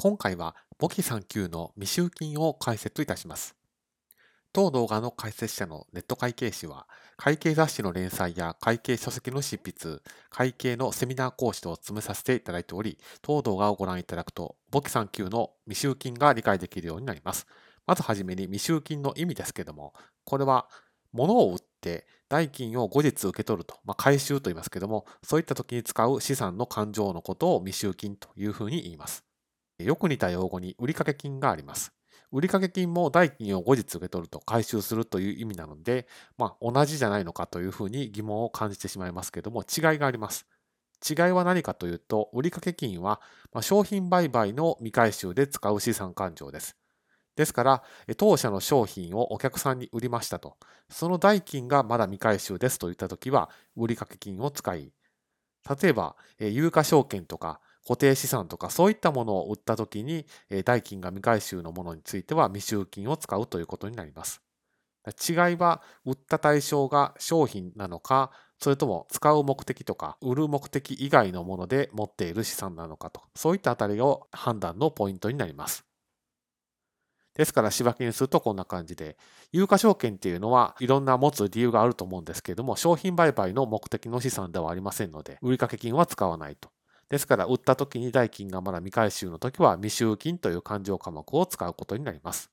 今回は簿記3級の未収金を解説いたします。当動画の解説者のネット会計士は、会計雑誌の連載や会計書籍の執筆、会計のセミナー講師と詰めさせていただいており、当動画をご覧いただくと、簿記3級の未収金が理解できるようになります。まずはじめに未収金の意味ですけども、これは物を売って代金を後日受け取ると、まあ、回収と言いますけども、そういった時に使う資産の勘定のことを未収金というふうに言います。よく似た用語に売掛金があります。売掛金も代金を後日受け取ると回収するという意味なので、まあ、同じじゃないのかというふうに疑問を感じてしまいますけども、違いがあります。違いは何かというと、売掛金は商品売買の未回収で使う資産勘定です。ですから、当社の商品をお客さんに売りましたと、その代金がまだ未回収ですといったときは、売掛金を使い、例えば、有価証券とか固定資産とかそういったものを売ったときに、代金が未回収のものについては未収金を使うということになります。違いは、売った対象が商品なのか、それとも使う目的とか、売る目的以外のもので持っている資産なのかと、そういったあたりを判断のポイントになります。ですから、仕分けにするとこんな感じで、有価証券っていうのはいろんな持つ理由があると思うんですけれども、商品売買の目的の資産ではありませんので、売掛金は使わないと。ですから、売った時に代金がまだ未回収の時は未収金という勘定科目を使うことになります。